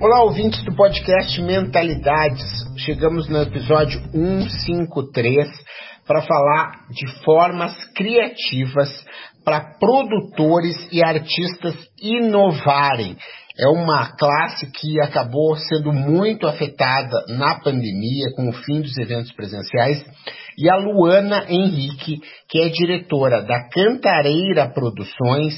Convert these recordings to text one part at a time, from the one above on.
Olá, ouvintes do podcast Mentalidades. Chegamos no episódio 153 para falar de formas criativas para produtores e artistas inovarem. É uma classe que acabou sendo muito afetada na pandemia com o fim dos eventos presenciais. E a Luana Henrique, que é diretora da Cantareira Produções,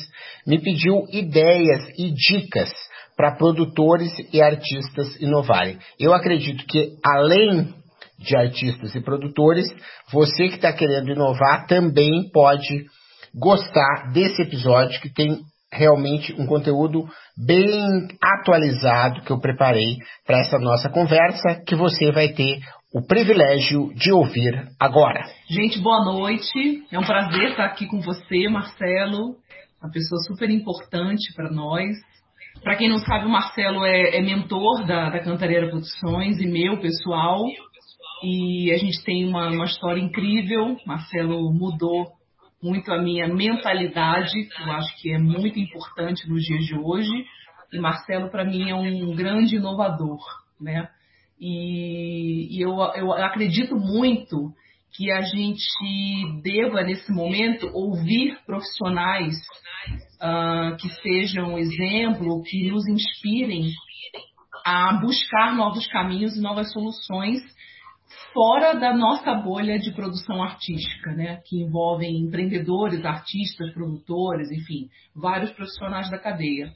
me pediu ideias e dicas para produtores e artistas inovarem. Eu acredito que, além de artistas e produtores, você que está querendo inovar também pode gostar desse episódio que tem realmente um conteúdo bem atualizado que eu preparei para essa nossa conversa que você vai ter o privilégio de ouvir agora. Gente, boa noite. É um prazer estar aqui com você, Marcelo, uma pessoa super importante para nós. Para quem não sabe, o Marcelo é, é mentor da, da Cantareira Produções e meu pessoal. E a gente tem uma, uma história incrível. Marcelo mudou muito a minha mentalidade, que eu acho que é muito importante nos dias de hoje. E Marcelo, para mim, é um grande inovador, né? E, e eu, eu acredito muito que a gente deva, nesse momento, ouvir profissionais uh, que sejam exemplo, que nos inspirem a buscar novos caminhos e novas soluções fora da nossa bolha de produção artística, né? que envolvem empreendedores, artistas, produtores, enfim, vários profissionais da cadeia.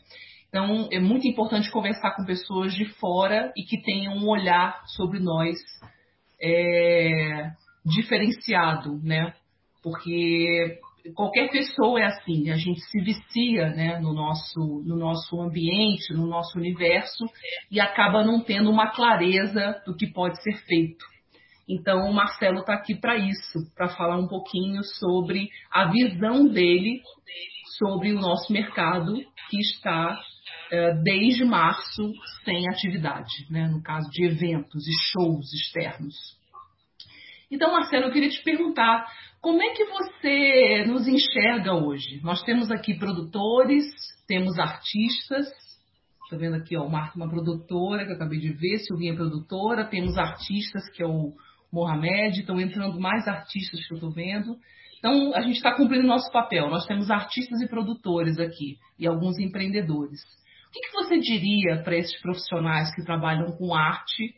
Então, é muito importante conversar com pessoas de fora e que tenham um olhar sobre nós é, diferenciado, né? Porque qualquer pessoa é assim, a gente se vicia né, no, nosso, no nosso ambiente, no nosso universo e acaba não tendo uma clareza do que pode ser feito. Então, o Marcelo está aqui para isso, para falar um pouquinho sobre a visão dele sobre o nosso mercado que está é, desde março sem atividade, né, no caso de eventos e shows externos. Então, Marcelo, eu queria te perguntar como é que você nos enxerga hoje? Nós temos aqui produtores, temos artistas. Estou vendo aqui, ó, Marco, uma produtora que eu acabei de ver, Silvinha é produtora. Temos artistas, que é o Mohamed. Estão entrando mais artistas que eu estou vendo. Então, a gente está cumprindo nosso papel. Nós temos artistas e produtores aqui e alguns empreendedores. O que, que você diria para esses profissionais que trabalham com arte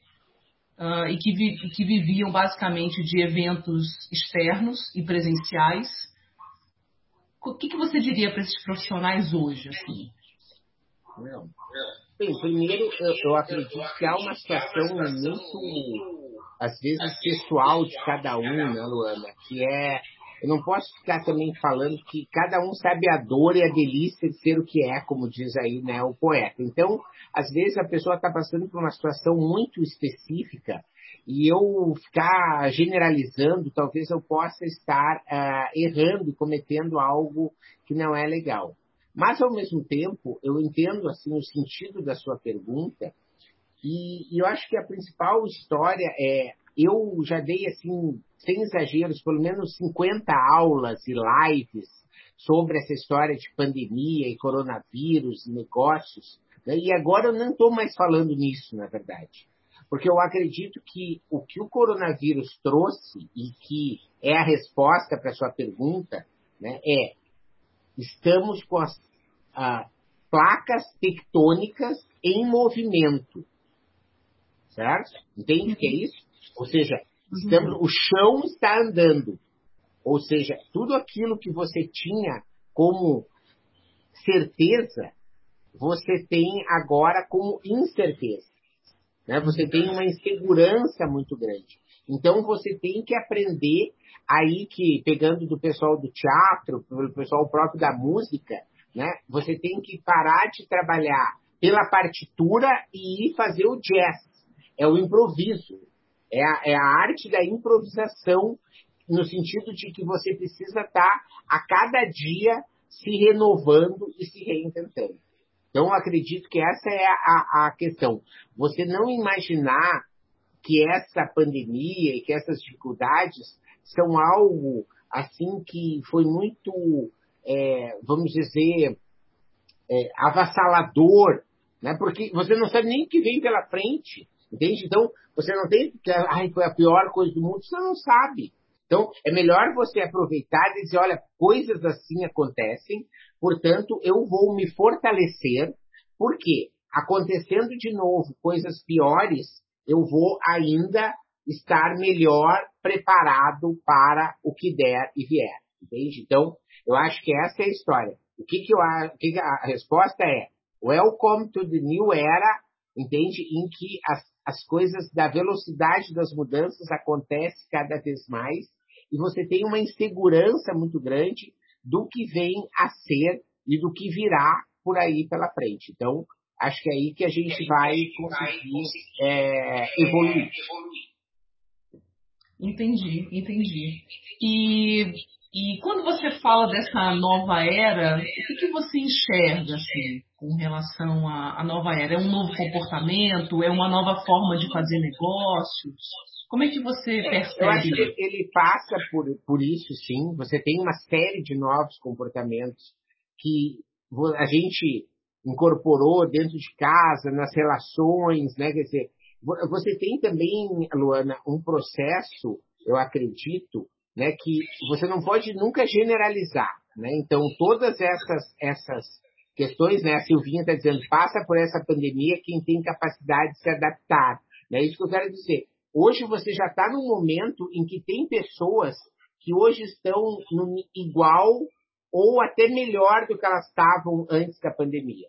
uh, e que, vi, que viviam basicamente de eventos externos e presenciais. O que, que você diria para esses profissionais hoje? Assim? Bem, primeiro, eu, eu acredito que há uma situação muito, às vezes, pessoal de cada um, né, Luana? Que é eu não posso ficar também falando que cada um sabe a dor e a delícia de ser o que é, como diz aí né, o poeta. Então, às vezes a pessoa está passando por uma situação muito específica e eu ficar generalizando, talvez eu possa estar uh, errando, cometendo algo que não é legal. Mas, ao mesmo tempo, eu entendo assim o sentido da sua pergunta e, e eu acho que a principal história é eu já dei assim sem exageros, pelo menos 50 aulas e lives sobre essa história de pandemia e coronavírus, negócios. Né? E agora eu não estou mais falando nisso, na verdade. Porque eu acredito que o que o coronavírus trouxe e que é a resposta para a sua pergunta né, é estamos com as placas tectônicas em movimento. Certo? Entende o que é isso? Ou seja, Estamos, o chão está andando. Ou seja, tudo aquilo que você tinha como certeza, você tem agora como incerteza. Né? Você tem uma insegurança muito grande. Então você tem que aprender aí que, pegando do pessoal do teatro, do pessoal próprio da música, né? Você tem que parar de trabalhar pela partitura e ir fazer o jazz. É o improviso. É a, é a arte da improvisação, no sentido de que você precisa estar a cada dia se renovando e se reinventando. Então, acredito que essa é a, a questão. Você não imaginar que essa pandemia e que essas dificuldades são algo assim que foi muito, é, vamos dizer, é, avassalador, né? Porque você não sabe nem o que vem pela frente, entende? Então, você não tem que, ai, foi a pior coisa do mundo, você não sabe. Então, é melhor você aproveitar e dizer, olha, coisas assim acontecem, portanto, eu vou me fortalecer, porque acontecendo de novo coisas piores, eu vou ainda estar melhor preparado para o que der e vier, entende? Então, eu acho que essa é a história. O que, que, eu, o que, que a resposta é Welcome to the new era, entende? Em que as, as coisas da velocidade das mudanças acontecem cada vez mais e você tem uma insegurança muito grande do que vem a ser e do que virá por aí pela frente. Então, acho que é aí que a gente vai conseguir é, evoluir. Entendi, entendi. E e quando você fala dessa nova era, o que, que você enxerga assim, com relação à, nova era? É um novo comportamento? É uma nova forma de fazer negócios? Como é que você percebe? Eu acho que ele passa por, por isso, sim. Você tem uma série de novos comportamentos que a gente incorporou dentro de casa, nas relações, né? Quer dizer, você tem também, Luana, um processo, eu acredito, né, que você não pode nunca generalizar. Né? Então, todas essas, essas questões, né, a Silvinha está dizendo, passa por essa pandemia quem tem capacidade de se adaptar. É isso que eu quero dizer. Hoje você já está num momento em que tem pessoas que hoje estão no igual ou até melhor do que elas estavam antes da pandemia.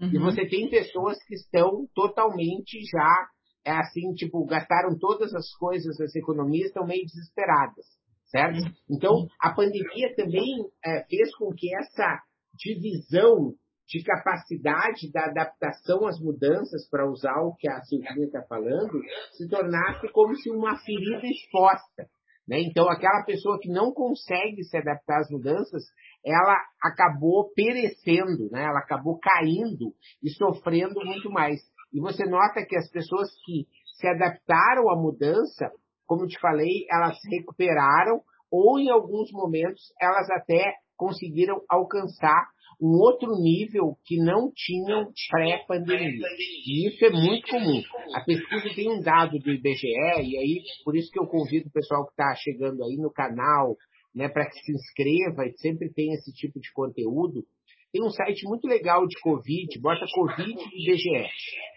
Uhum. E você tem pessoas que estão totalmente já é assim, tipo, gastaram todas as coisas das economias, estão meio desesperadas, certo? Então, a pandemia também é, fez com que essa divisão de capacidade da adaptação às mudanças, para usar o que a Silvia está falando, se tornasse como se uma ferida exposta. Né? Então, aquela pessoa que não consegue se adaptar às mudanças, ela acabou perecendo, né? ela acabou caindo e sofrendo muito mais. E você nota que as pessoas que se adaptaram à mudança, como te falei, elas recuperaram ou em alguns momentos elas até conseguiram alcançar um outro nível que não tinham pré-pandemia. E isso é muito comum. A pesquisa tem um dado do IBGE, e aí por isso que eu convido o pessoal que está chegando aí no canal, né, para que se inscreva e sempre tem esse tipo de conteúdo. Tem um site muito legal de Covid, bota Covid e IBGE.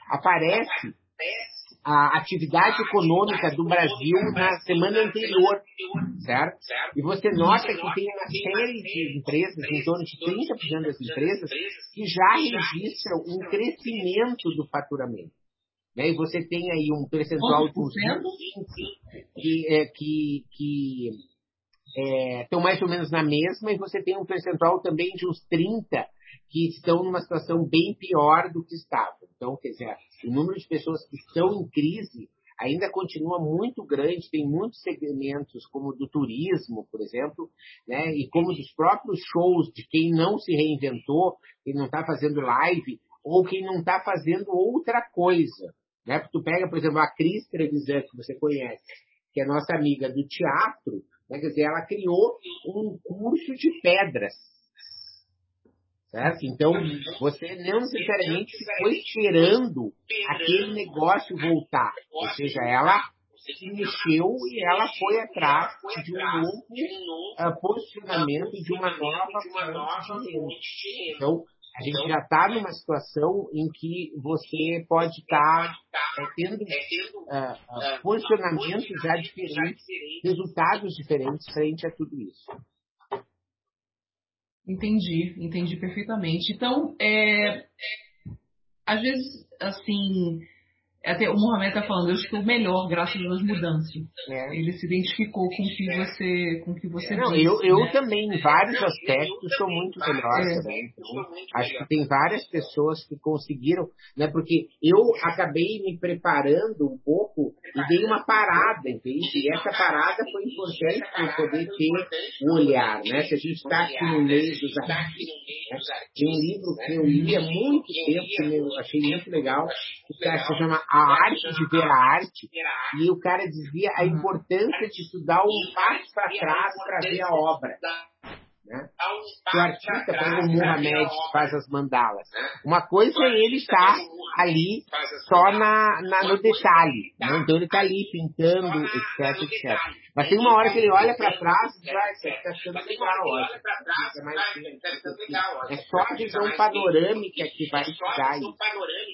Aparece a atividade econômica do Brasil na semana anterior, certo? E você nota que tem uma série de empresas, em torno de 30% das empresas, que já registram um crescimento do faturamento. Né? E você tem aí um percentual de uns 20 que, é, que, que estão é, mais ou menos na mesma, e você tem um percentual também de uns 30 que estão numa situação bem pior do que estavam. Então, quer dizer, o número de pessoas que estão em crise ainda continua muito grande, tem muitos segmentos, como do turismo, por exemplo, né, e como dos próprios shows de quem não se reinventou, quem não está fazendo live, ou quem não está fazendo outra coisa. Né? Tu pega, por exemplo, a Cris Trevisan, que você conhece, que é nossa amiga do teatro, né? quer dizer, ela criou um curso de pedras Certo? Então, você não necessariamente ficou esperando aquele negócio voltar. Ou seja, ela se mexeu e ela foi atrás de um novo uh, posicionamento, de uma nova fonte de renda. Então, a gente já está numa situação em que você pode estar tá, é, tendo uh, posicionamentos já diferentes, resultados diferentes frente a tudo isso. Entendi, entendi perfeitamente. Então, é, às vezes, assim, até o Mohamed está falando, eu estou melhor graças às mudanças. É. Ele se identificou com o que você, com que você Não, disse. Eu, eu né? também, em vários aspectos, sou muito melhor é. também. Então, acho que tem várias pessoas que conseguiram, né? Porque eu acabei me preparando um pouco e dei uma parada, entende? E essa parada foi importante para eu poder ter um olhar, né? Se a gente está aqui no meio dos artistas, né? tem um livro que eu li há muito tempo, que eu achei muito legal, que se chama A Arte de Ver a Arte, e o cara dizia a importância de estudar um passo para trás para ver a obra. Né? O artista, como o Muhammad faz as mandalas, uma coisa é ele estar ali só na, na no detalhe, né? então ele está ali pintando, etc, etc. Mas tem uma hora que ele olha para trás e você está achando legal, olha. É, mais, é só a visão panorâmica que vai estudar isso.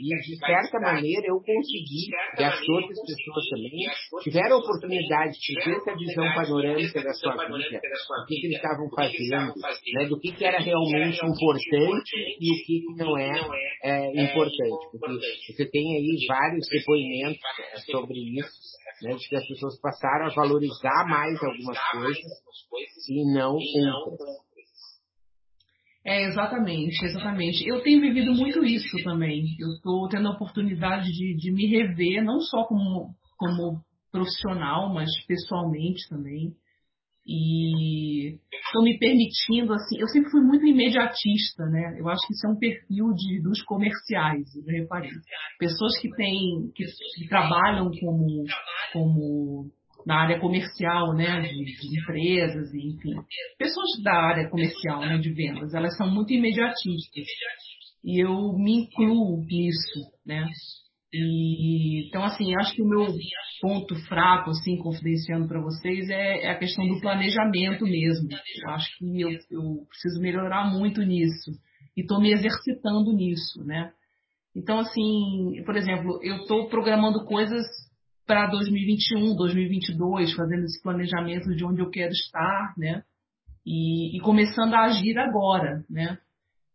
E de certa maneira eu consegui, e as outras pessoas também, tiveram a oportunidade de ter essa visão panorâmica da sua vida, do que, que eles estavam fazendo, né, do que, que era realmente importante e o que, que não é, é importante. Porque você tem aí vários depoimentos sobre isso né, de que as pessoas passaram a valorizar mais algumas coisas e não outras. É, exatamente, exatamente. Eu tenho vivido muito isso também. Eu estou tendo a oportunidade de, de me rever, não só como, como profissional, mas pessoalmente também. E estou me permitindo, assim, eu sempre fui muito imediatista, né? Eu acho que isso é um perfil de, dos comerciais, eu reparei. Pessoas que têm, que, que trabalham como, como na área comercial, né, de, de, empresas, e, enfim, pessoas da área comercial, né, de vendas, elas são muito imediatistas. E eu me incluo nisso, né? E, então, assim, acho que o meu ponto fraco, assim, confidenciando para vocês, é, é, a questão do planejamento mesmo. Eu acho que eu, eu preciso melhorar muito nisso. E estou me exercitando nisso, né? Então, assim, por exemplo, eu estou programando coisas para 2021, 2022, fazendo esse planejamento de onde eu quero estar, né? E, e começando a agir agora, né?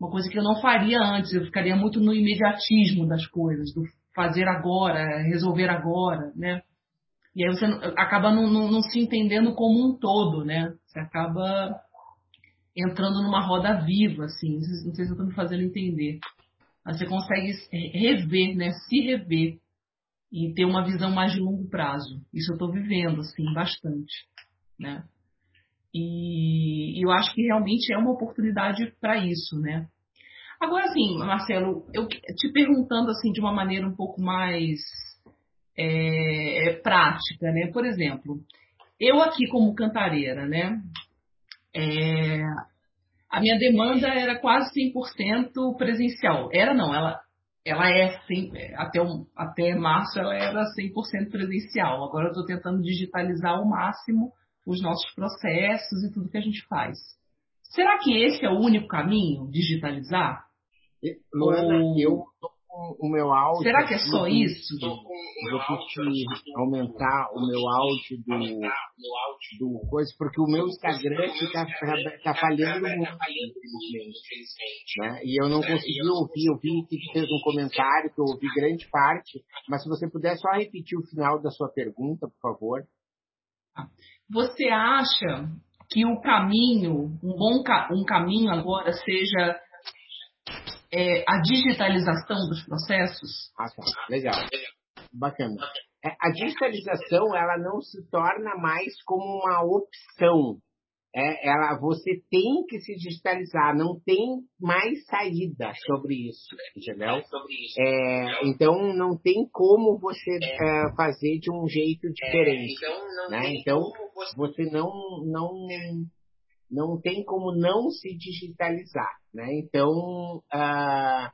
Uma coisa que eu não faria antes, eu ficaria muito no imediatismo das coisas, do fazer agora, resolver agora, né? E aí você acaba não, não, não, se entendendo como um todo, né? Você acaba entrando numa roda viva, assim. Não sei, se eu estou me fazendo entender. Mas você consegue rever, né? Se rever e ter uma visão mais de longo prazo. Isso eu estou vivendo, assim, bastante, né? E, eu acho que realmente é uma oportunidade para isso, né? Agora, assim, Marcelo, eu te perguntando assim de uma maneira um pouco mais é, prática, né? Por exemplo, eu aqui como cantareira, né? É, a minha demanda era quase 100% presencial. Era não, ela, ela é 100, até, um, até março ela era 100% presencial. Agora eu estou tentando digitalizar ao máximo os nossos processos e tudo que a gente faz. Será que esse é o único caminho, digitalizar? Luana, Ou... eu o meu áudio. Será que é só isso? Vou pedir aumentar o meu áudio do, do coisa, porque o meu Instagram está tá falhando muito, infelizmente. Né? E eu não consegui ouvir, eu vi que fez um comentário, que eu ouvi grande parte, mas se você puder só repetir o final da sua pergunta, por favor. Você acha que o caminho, um bom um caminho agora seja é, a digitalização dos processos? Ah, tá. Legal. Bacana. É, a digitalização, ela não se torna mais como uma opção. É, ela, você tem que se digitalizar, não tem mais saída sobre isso, entendeu? É, então não tem como você é, fazer de um jeito diferente, né? Então você não não não tem como não se digitalizar, né? Então, uh,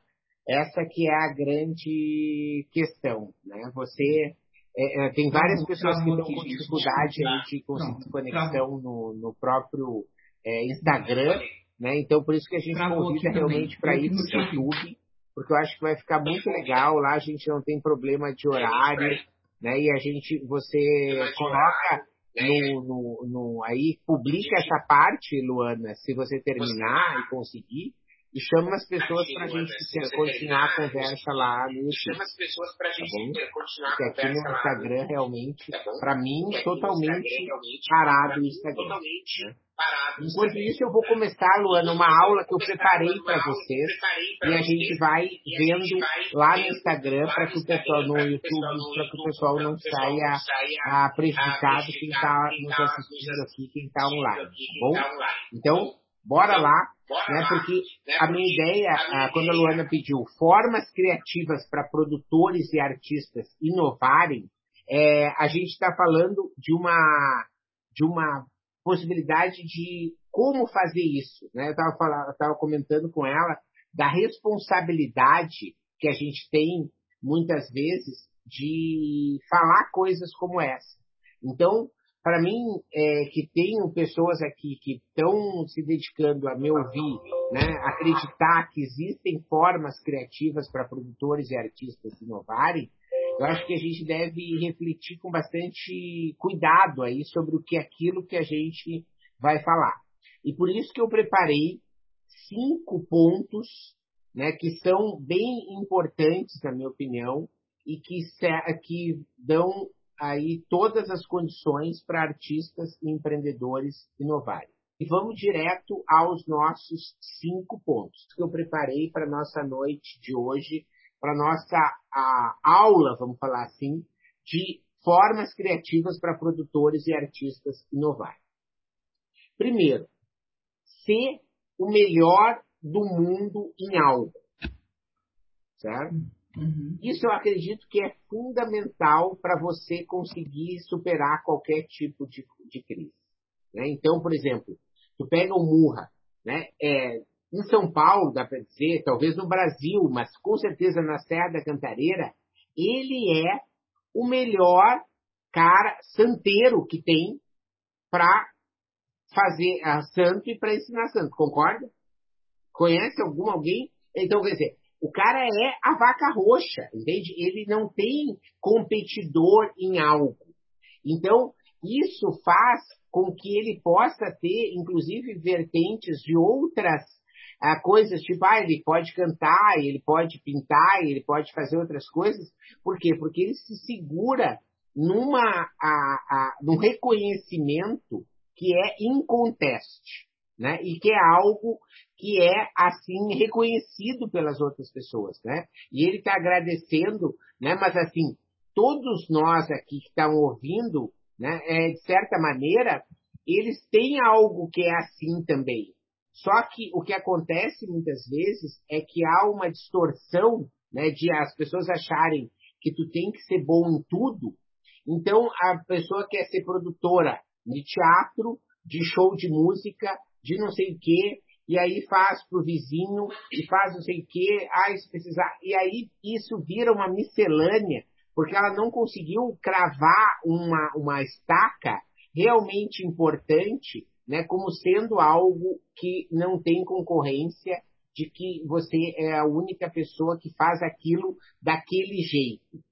essa que é a grande questão, né? Você é, é, tem várias pessoas que estão com dificuldade de conseguir conexão no, no próprio é, Instagram, né? Então, por isso que a gente convida realmente para ir no YouTube, porque eu acho que vai ficar muito legal. Lá a gente não tem problema de horário, né? E a gente, você coloca no, no, no, aí publica essa parte, Luana, se você terminar e conseguir, e chama as pessoas para a gente continuar a conversa lá no YouTube. Chama as pessoas para a gente tá continuar a Porque aqui conversa no. Instagram, realmente, Tá para mim, aqui totalmente parado o Instagram. Totalmente né? Enquanto isso, eu vou começar, Luana, uma aula que eu preparei para vocês. E a gente vai vendo lá no Instagram para que o pessoal no YouTube, para que o pessoal não saia ah, prejudicado quem está nos assistindo aqui, quem está online, tá bom? Então, bora lá, né? Porque a minha ideia, ah, quando a Luana pediu formas criativas para produtores e artistas inovarem, é, a gente está falando de uma de uma possibilidade de como fazer isso, né? Eu estava comentando com ela da responsabilidade que a gente tem muitas vezes de falar coisas como essa. Então, para mim, é, que tenho pessoas aqui que estão se dedicando a me ouvir, né, acreditar que existem formas criativas para produtores e artistas inovarem, eu acho que a gente deve refletir com bastante cuidado aí sobre o que é aquilo que a gente vai falar. E por isso que eu preparei cinco pontos né, que são bem importantes, na minha opinião, e que, que dão aí todas as condições para artistas e empreendedores inovarem. E vamos direto aos nossos cinco pontos que eu preparei para nossa noite de hoje, para nossa a, aula, vamos falar assim, de formas criativas para produtores e artistas inovarem. Primeiro, ser o melhor do mundo em algo. Certo? Uhum. Isso eu acredito que é fundamental para você conseguir superar qualquer tipo de, de crise. Né? Então, por exemplo, tu pega o Murra, né? É, em São Paulo, dá para dizer, talvez no Brasil, mas com certeza na Serra da Cantareira, ele é o melhor cara santeiro que tem para fazer a santo e para ensinar santo. Concorda? Conhece algum alguém? Então, quer dizer, o cara é a vaca roxa, entende? Ele não tem competidor em algo. Então, isso faz com que ele possa ter, inclusive, vertentes de outras ah, coisas, tipo, ah, ele pode cantar, ele pode pintar, ele pode fazer outras coisas. Por quê? Porque ele se segura numa, a, a, num reconhecimento que é inconteste, né? E que é algo que é assim reconhecido pelas outras pessoas, né? E ele está agradecendo, né? Mas assim, todos nós aqui que estão ouvindo, né? É, de certa maneira, eles têm algo que é assim também. Só que o que acontece muitas vezes é que há uma distorção, né? De as pessoas acharem que tu tem que ser bom em tudo. Então a pessoa quer ser produtora de teatro, de show de música, de não sei o quê, e aí faz pro vizinho, e faz não sei o quê, ah, se precisar. E aí isso vira uma miscelânea, porque ela não conseguiu cravar uma, uma estaca realmente importante, né, como sendo algo que não tem concorrência, de que você é a única pessoa que faz aquilo daquele jeito.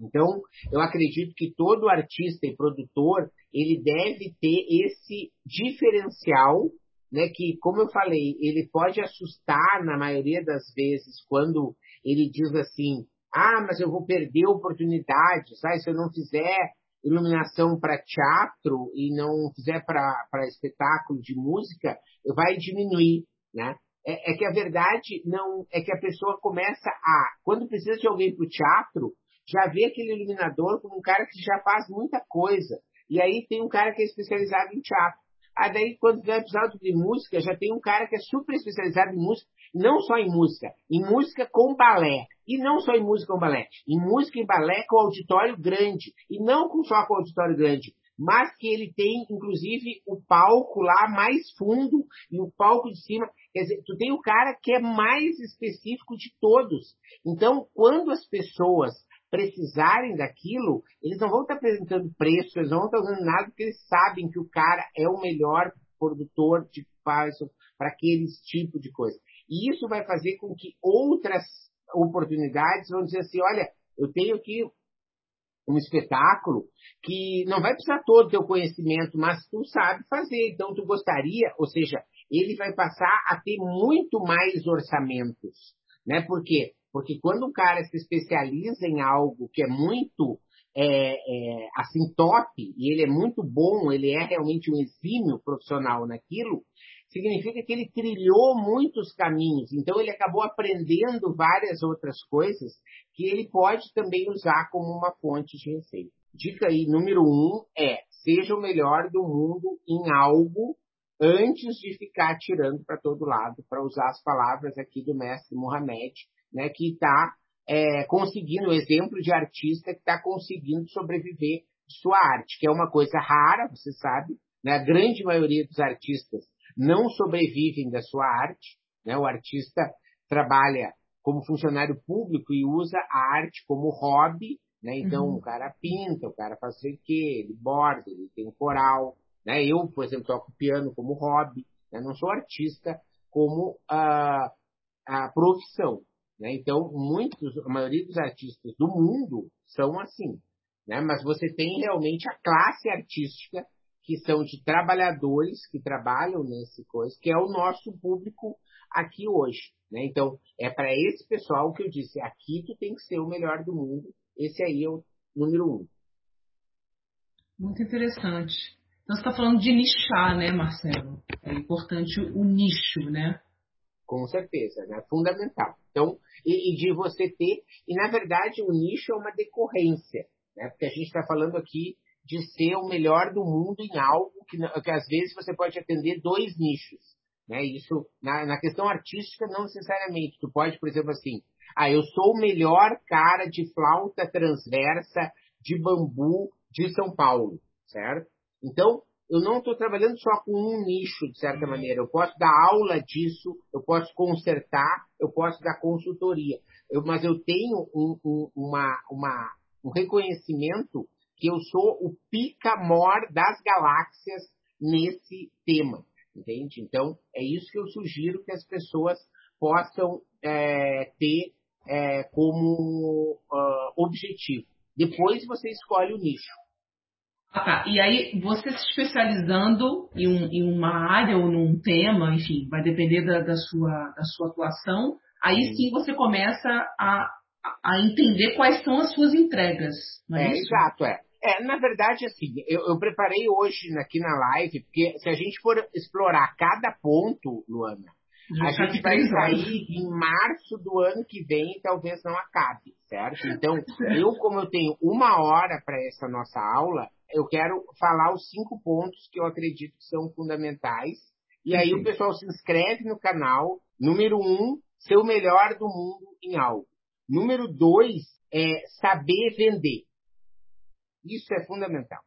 Então, eu acredito que todo artista e produtor, ele deve ter esse diferencial, né, que, como eu falei, ele pode assustar na maioria das vezes quando ele diz assim, ah, mas eu vou perder oportunidades, ah, se eu não fizer iluminação para teatro e não fizer para espetáculo de música, vai diminuir, né? É, é que a verdade não é que a pessoa começa a, quando precisa de alguém para o teatro, já vê aquele iluminador como um cara que já faz muita coisa. E aí tem um cara que é especializado em teatro. Aí daí, quando tiver episódio de música, já tem um cara que é super especializado em música, não só em música, em música com balé. E não só em música com balé, em música e balé com auditório grande. E não só com auditório grande, mas que ele tem, inclusive, o palco lá mais fundo e o palco de cima. Quer dizer, tu tem o cara que é mais específico de todos. Então, quando as pessoas precisarem daquilo, eles não vão estar apresentando preço, eles não vão estar usando nada, porque eles sabem que o cara é o melhor produtor de Python para aqueles tipo de coisa. E isso vai fazer com que outras oportunidades vão dizer assim, olha, eu tenho aqui um espetáculo que não vai precisar todo o teu conhecimento, mas tu sabe fazer, então tu gostaria, ou seja, ele vai passar a ter muito mais orçamentos, né? Por quê? Porque quando um cara se especializa em algo que é muito é, é, assim top e ele é muito bom, ele é realmente um exímio profissional naquilo, significa que ele trilhou muitos caminhos. Então ele acabou aprendendo várias outras coisas que ele pode também usar como uma fonte de receita. Dica aí número um é seja o melhor do mundo em algo antes de ficar tirando para todo lado, para usar as palavras aqui do mestre Mohamed, né, que está é, conseguindo, o exemplo de artista que está conseguindo sobreviver sua arte, que é uma coisa rara, você sabe, né, a grande maioria dos artistas não sobrevivem da sua arte, né, o artista trabalha como funcionário público e usa a arte como hobby, né? Então, uhum. o cara pinta, o cara faz o quê, ele borda, ele tem coral, né? Eu, por exemplo, toco piano como hobby, né? não sou artista como a, a profissão, né? Então, muitos, a maioria dos artistas do mundo são assim, né? Mas você tem realmente a classe artística que são de trabalhadores que trabalham nesse coisa, que é o nosso público aqui hoje, né? Então, é para esse pessoal que eu disse, aqui tu tem que ser o melhor do mundo, esse aí é o número um. Muito interessante. Então, você está falando de nichar, né, Marcelo? É importante o nicho, né? Com certeza, né? Fundamental. Então, e, e de você ter, e na verdade o nicho é uma decorrência, né? Porque a gente está falando aqui de ser o melhor do mundo em algo que, que às vezes você pode atender dois nichos. Né? Isso, na, na questão artística, não necessariamente. Tu pode, por exemplo, assim, ah, eu sou o melhor cara de flauta transversa de bambu de São Paulo, certo? Então, eu não estou trabalhando só com um nicho, de certa maneira. Eu posso dar aula disso, eu posso consertar, eu posso dar consultoria. Eu, mas eu tenho um, um, uma, uma, um reconhecimento que eu sou o pica-mor das galáxias nesse tema, entende? Então, é isso que eu sugiro que as pessoas possam é, ter é, como uh, objetivo. Depois você escolhe o nicho. Ah, tá. E aí, você se especializando em, um, em, uma área ou num tema, enfim, vai depender da, da sua, da sua atuação, aí sim. sim você começa a, a entender quais são as suas entregas. Não é, é isso? Exato, é. É, na verdade, assim, eu, eu, preparei hoje aqui na live, porque se a gente for explorar cada ponto, Luana, a gente vai sair em março do ano que vem e talvez não acabe, certo? Então, eu, como eu tenho uma hora para essa nossa aula, eu quero falar os cinco pontos que eu acredito que são fundamentais. E aí o pessoal se inscreve no canal. Número um, ser o melhor do mundo em algo. Número dois, é saber vender. Isso é fundamental.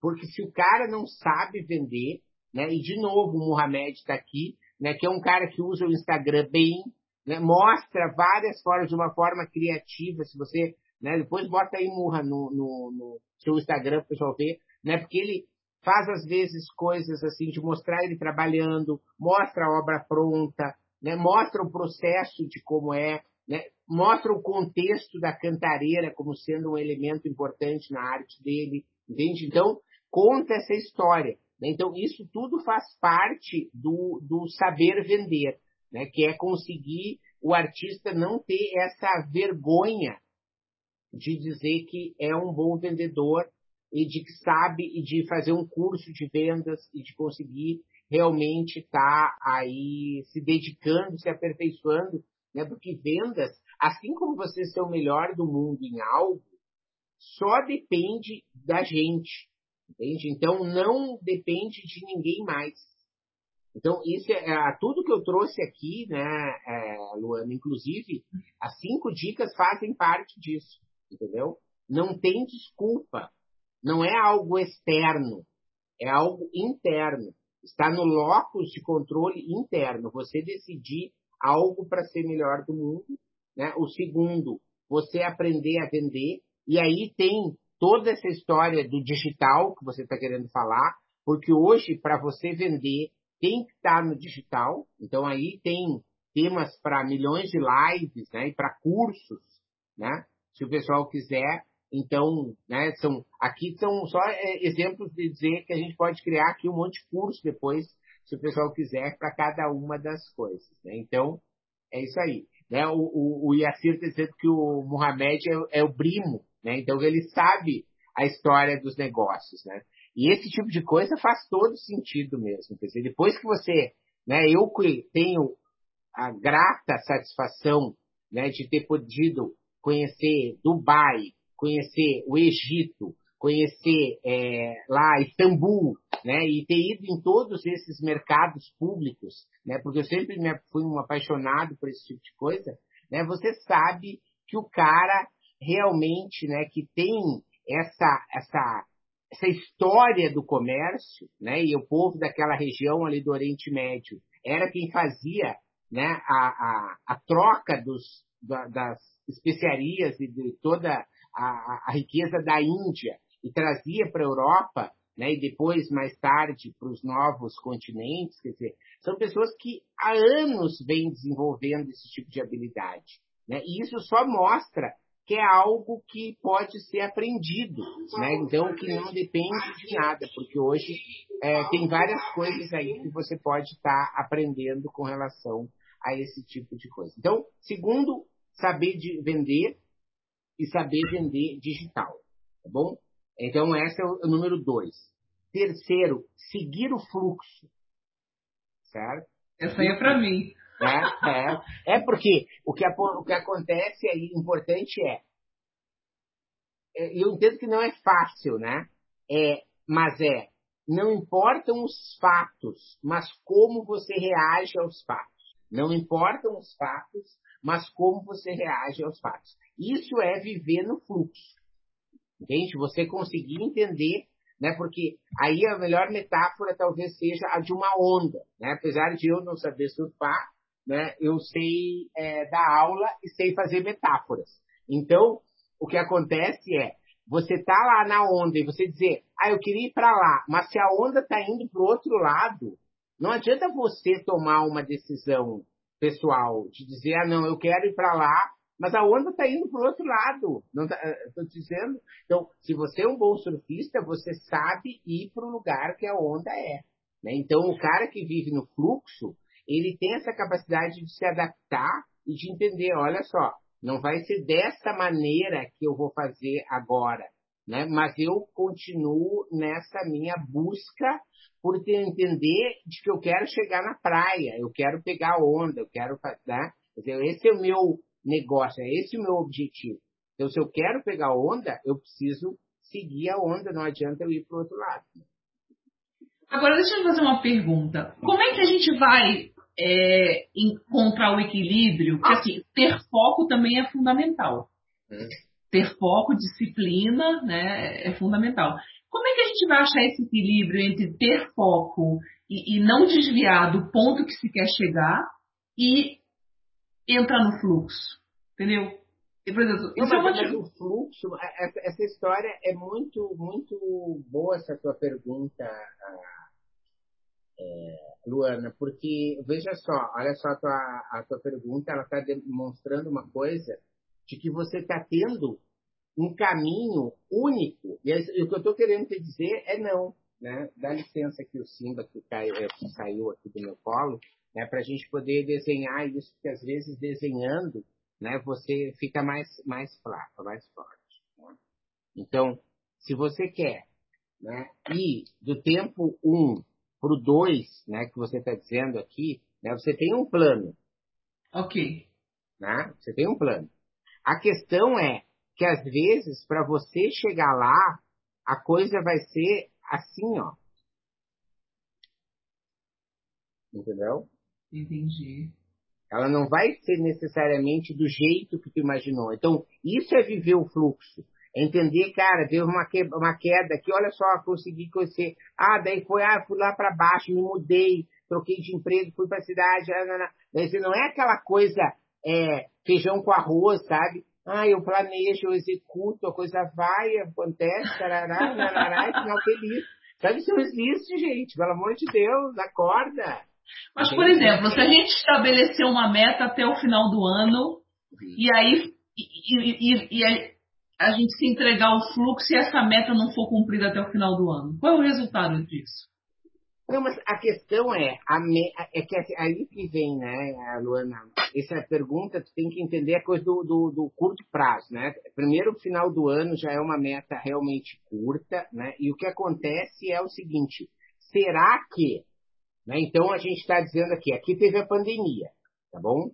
Porque se o cara não sabe vender, né? E de novo o Mohamed está aqui, né? Que é um cara que usa o Instagram bem, né? Mostra várias formas de uma forma criativa. Se você, né? Depois bota aí Murra no, no, no seu Instagram para o pessoal ver, né? Porque ele faz às vezes coisas assim de mostrar ele trabalhando, mostra a obra pronta, né? Mostra o processo de como é, né? Mostra o contexto da cantareira como sendo um elemento importante na arte dele, entende? Então, conta essa história. Né? Então, isso tudo faz parte do, do saber vender, né? que é conseguir o artista não ter essa vergonha de dizer que é um bom vendedor e de que sabe e de fazer um curso de vendas e de conseguir realmente estar tá aí se dedicando, se aperfeiçoando, né? Porque vendas Assim como você ser o melhor do mundo em algo, só depende da gente. Entende? Então não depende de ninguém mais. Então, isso é, é tudo que eu trouxe aqui, né, é, Luana, inclusive, as cinco dicas fazem parte disso, entendeu? Não tem desculpa. Não é algo externo, é algo interno. Está no locus de controle interno. Você decidir algo para ser melhor do mundo né? O segundo, você aprender a vender. E aí tem toda essa história do digital que você está querendo falar, porque hoje, para você vender, tem que estar tá no digital. Então aí tem temas para milhões de lives, né? E para cursos, né? Se o pessoal quiser. Então, né? São aqui são só é, exemplos de dizer que a gente pode criar aqui um monte de curso depois se o pessoal quiser, para cada uma das coisas. Né? Então, é isso aí. Né? O, o, o Yassir está dizendo que o Mohamed é, é, o primo, né? então ele sabe a história dos negócios. Né? E esse tipo de coisa faz todo sentido mesmo. Quer dizer, depois que você. Né, eu tenho a grata satisfação né, de ter podido conhecer Dubai, conhecer o Egito, conhecer é, lá Istambul, né, e ter ido em todos esses mercados públicos, né, porque eu sempre me fui um apaixonado por esse tipo de coisa, né, você sabe que o cara realmente, né, que tem essa essa essa história do comércio, né, e o povo daquela região ali do Oriente Médio era quem fazia, né, a, a, a troca dos, da, das especiarias e de toda a, a riqueza da Índia e trazia para a Europa, né, e depois, mais tarde, para os novos continentes, quer dizer, são pessoas que há anos vêm desenvolvendo esse tipo de habilidade. Né, e isso só mostra que é algo que pode ser aprendido, né? então que não depende de nada, porque hoje é, tem várias coisas aí que você pode estar tá aprendendo com relação a esse tipo de coisa. Então, segundo, saber de vender e saber vender digital, tá bom? Então, esse é o número dois. Terceiro, seguir o fluxo. Certo? Essa aí é para mim. É, é, é porque o que, o que acontece aí, importante é, é, eu entendo que não é fácil, né? É, mas é, não importam os fatos, mas como você reage aos fatos. Não importam os fatos, mas como você reage aos fatos. Isso é viver no fluxo. Entende? Você conseguir entender, né? Porque aí a melhor metáfora talvez seja a de uma onda, né? Apesar de eu não saber surfar, né? Eu sei é, dar aula e sei fazer metáforas. Então, o que acontece é, você tá lá na onda e você dizer, ah, eu queria ir para lá, mas se a onda tá indo para outro lado, não adianta você tomar uma decisão pessoal de dizer, ah, não, eu quero ir para lá, mas a onda está indo para o outro lado. Estou tá, dizendo. Então, se você é um bom surfista, você sabe ir para o lugar que a onda é. Né? Então, o cara que vive no fluxo, ele tem essa capacidade de se adaptar e de entender, olha só, não vai ser desta maneira que eu vou fazer agora, né? Mas eu continuo nessa minha busca por entender de que eu quero chegar na praia, eu quero pegar onda, eu quero fazer, né? esse é o meu negócio, é esse o meu objetivo. Então, se eu quero pegar onda, eu preciso seguir a onda, não adianta eu ir para o outro lado. Agora, deixa eu fazer uma pergunta. Como é que a gente vai é, encontrar o equilíbrio? Porque, assim, ter foco também é fundamental. Hum. Ter foco, disciplina, né, é fundamental. Como é que a gente vai achar esse equilíbrio entre ter foco e, e não desviar do ponto que se quer chegar e entrar no fluxo? Entendeu? E, por exemplo, não, é mas, o fluxo, essa, essa, história é muito, muito boa essa tua pergunta, é, Luana, porque veja só, olha só a tua, a tua pergunta, ela está demonstrando uma coisa de que você está tendo um caminho único. E, o que eu estou querendo te dizer é não. Né? Dá licença aqui o Simba que, caiu, é, que saiu aqui do meu colo, né? para a gente poder desenhar isso, porque às vezes desenhando né, você fica mais, mais fraco, mais forte. Né? Então, se você quer né, ir do tempo 1 um para o 2, né, que você está dizendo aqui, né, você tem um plano. Ok. Né? Você tem um plano. A questão é que às vezes, para você chegar lá, a coisa vai ser assim, ó. Entendeu? Entendi. Ela não vai ser necessariamente do jeito que tu imaginou. Então, isso é viver o fluxo. É entender, cara, deu uma, que, uma queda aqui, olha só, consegui conhecer. Ah, daí foi, ah, fui lá para baixo, me mudei, troquei de emprego, fui para cidade. Ah, não, não. Mas não é aquela coisa é, feijão com arroz, sabe? Ah, eu planejo, eu executo, a coisa vai, acontece, tarará, tarará, e final feliz. Sabe, isso não existe, gente. Pelo amor de Deus, acorda. Mas, por exemplo, se a gente estabelecer uma meta até o final do ano, e aí e, e, e a, a, gente se entregar ao fluxo e essa meta não for cumprida até o final do ano, qual é o resultado disso? Não, mas a questão é, a me, é que aí que vem, né, Luana? Essa pergunta, tu tem que entender a coisa do, do, do, curto prazo, né? Primeiro, final do ano já é uma meta realmente curta, né? E o que acontece é o seguinte, será que, né? Então a gente está dizendo aqui, aqui teve a pandemia, tá bom?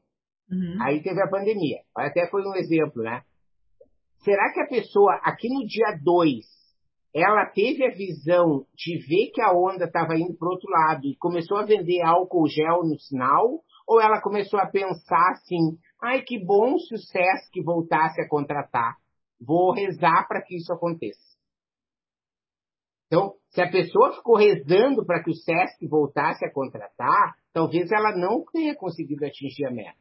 Uhum. Aí teve a pandemia. Até foi um exemplo, né? Será que a pessoa, aqui no dia 2, ela teve a visão de ver que a onda estava indo para o outro lado e começou a vender álcool gel no sinal? Ou ela começou a pensar assim, ai que bom se o Sesc voltasse a contratar, vou rezar para que isso aconteça. Então, se a pessoa ficou rezando para que o Sesc voltasse a contratar, talvez ela não tenha conseguido atingir a meta.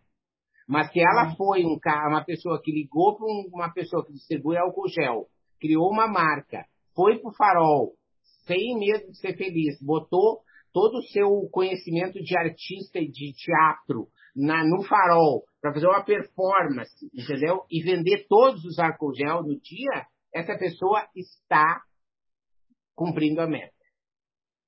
Mas se ela hum. foi um, uma pessoa que ligou para uma pessoa que distribui álcool gel, criou uma marca, foi pro farol, sem medo de ser feliz, botou todo o seu conhecimento de artista e de teatro na, no farol para fazer uma performance, entendeu? E vender todos os álcool gel no dia, essa pessoa está cumprindo a meta.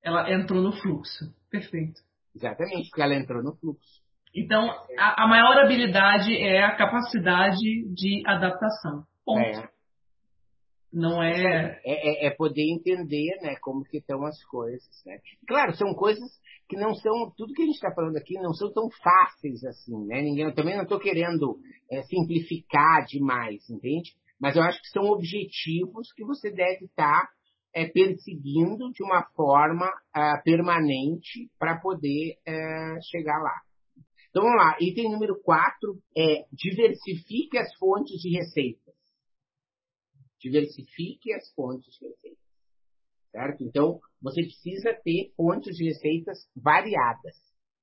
Ela entrou no fluxo. Perfeito. Exatamente, porque ela entrou no fluxo. Então, a, a maior habilidade é a capacidade de adaptação. Ponto. É. Não é... é... É, é poder entender, né, como que estão as coisas, né? Claro, são coisas que não são tudo que a gente está falando aqui não são tão fáceis assim, né? Ninguém, eu também não estou querendo é, simplificar demais, entende? Mas eu acho que são objetivos que você deve estar tá, é, perseguindo de uma forma é, permanente para poder é, chegar lá. Então vamos lá, item número 4 é diversifique as fontes de receita. Diversifique as fontes de receitas. Certo? Então, você precisa ter fontes de receitas variadas.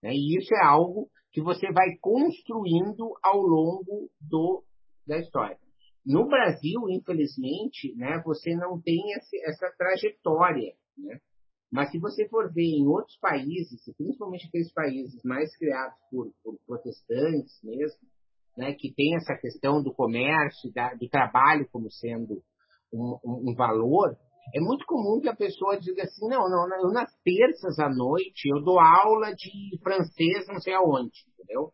Né? E isso é algo que você vai construindo ao longo do, da história. No Brasil, infelizmente, né, você não tem essa trajetória. Né? Mas se você for ver em outros países, principalmente aqueles países mais criados por, por protestantes mesmo, né, que tem essa questão do comércio, da, do trabalho como sendo um, um, um, valor, é muito comum que a pessoa diga assim, não, não, eu nas terças à noite eu dou aula de francês não sei aonde, entendeu?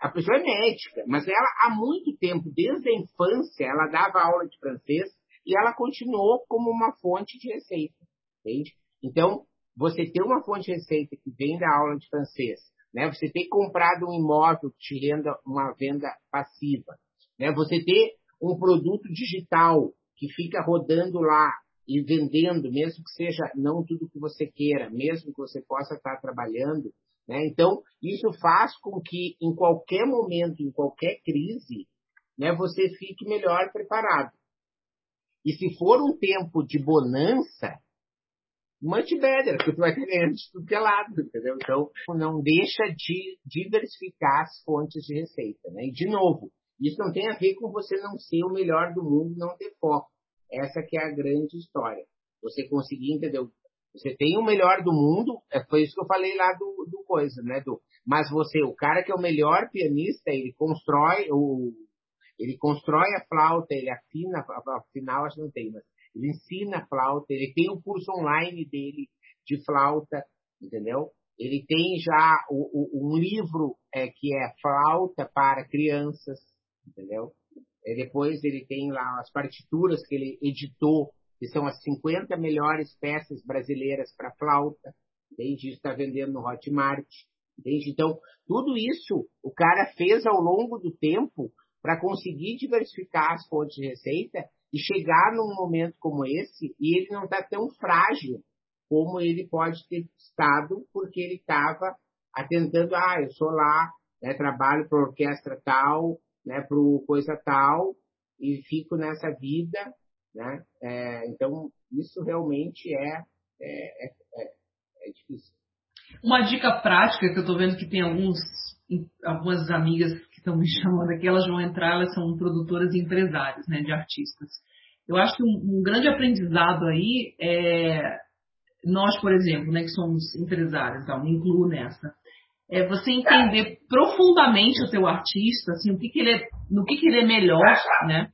A pessoa é médica, mas ela há muito tempo, desde a infância, ela dava aula de francês e ela continuou como uma fonte de receita, entende? Então, você ter uma fonte de receita que vem da aula de francês, né? Você ter comprado um imóvel que te renda uma venda passiva, né? Você ter um produto digital que fica rodando lá e vendendo, mesmo que seja não tudo que você queira, mesmo que você possa estar trabalhando, né? Então, isso faz com que em qualquer momento, em qualquer crise, né, você fique melhor preparado. E se for um tempo de bonança, much better, porque tu vai ter ganhando de tudo que é lado, entendeu? Então, não deixa de diversificar as fontes de receita, né? E, de novo, isso não tem a ver com você não ser o melhor do mundo, não ter foco. Essa que é a grande história. Você conseguir, entendeu? Você tem o melhor do mundo, é, foi isso que eu falei lá do, do coisa, né? Do, mas você, o cara que é o melhor pianista, ele constrói o, ele constrói a flauta, ele afina, afinal acho que não tem, mas ele ensina flauta, ele tem o curso online dele de flauta, entendeu? Ele tem já o, o, um livro é, que é flauta para crianças, entendeu? E depois ele tem lá as partituras que ele editou, que são as 50 melhores peças brasileiras para flauta, entende? Está vendendo no Hotmart, entende? Então, tudo isso o cara fez ao longo do tempo para conseguir diversificar as fontes de receita e chegar num momento como esse e ele não está tão frágil como ele pode ter estado porque ele estava atentando, ah, eu sou lá, né, trabalho para orquestra tal, né, para coisa tal e fico nessa vida, né? É, então isso realmente é, é, é, é, difícil. Uma dica prática que eu estou vendo que tem alguns algumas amigas que estão me chamando aqui, elas vão entrar, elas são produtoras e empresárias, né, de artistas. Eu acho que um, um grande aprendizado aí é nós, por exemplo, né, que somos empresários, então me incluo nessa é você entender profundamente o teu artista, assim, o que, que ele é, no que, que ele é melhor, né?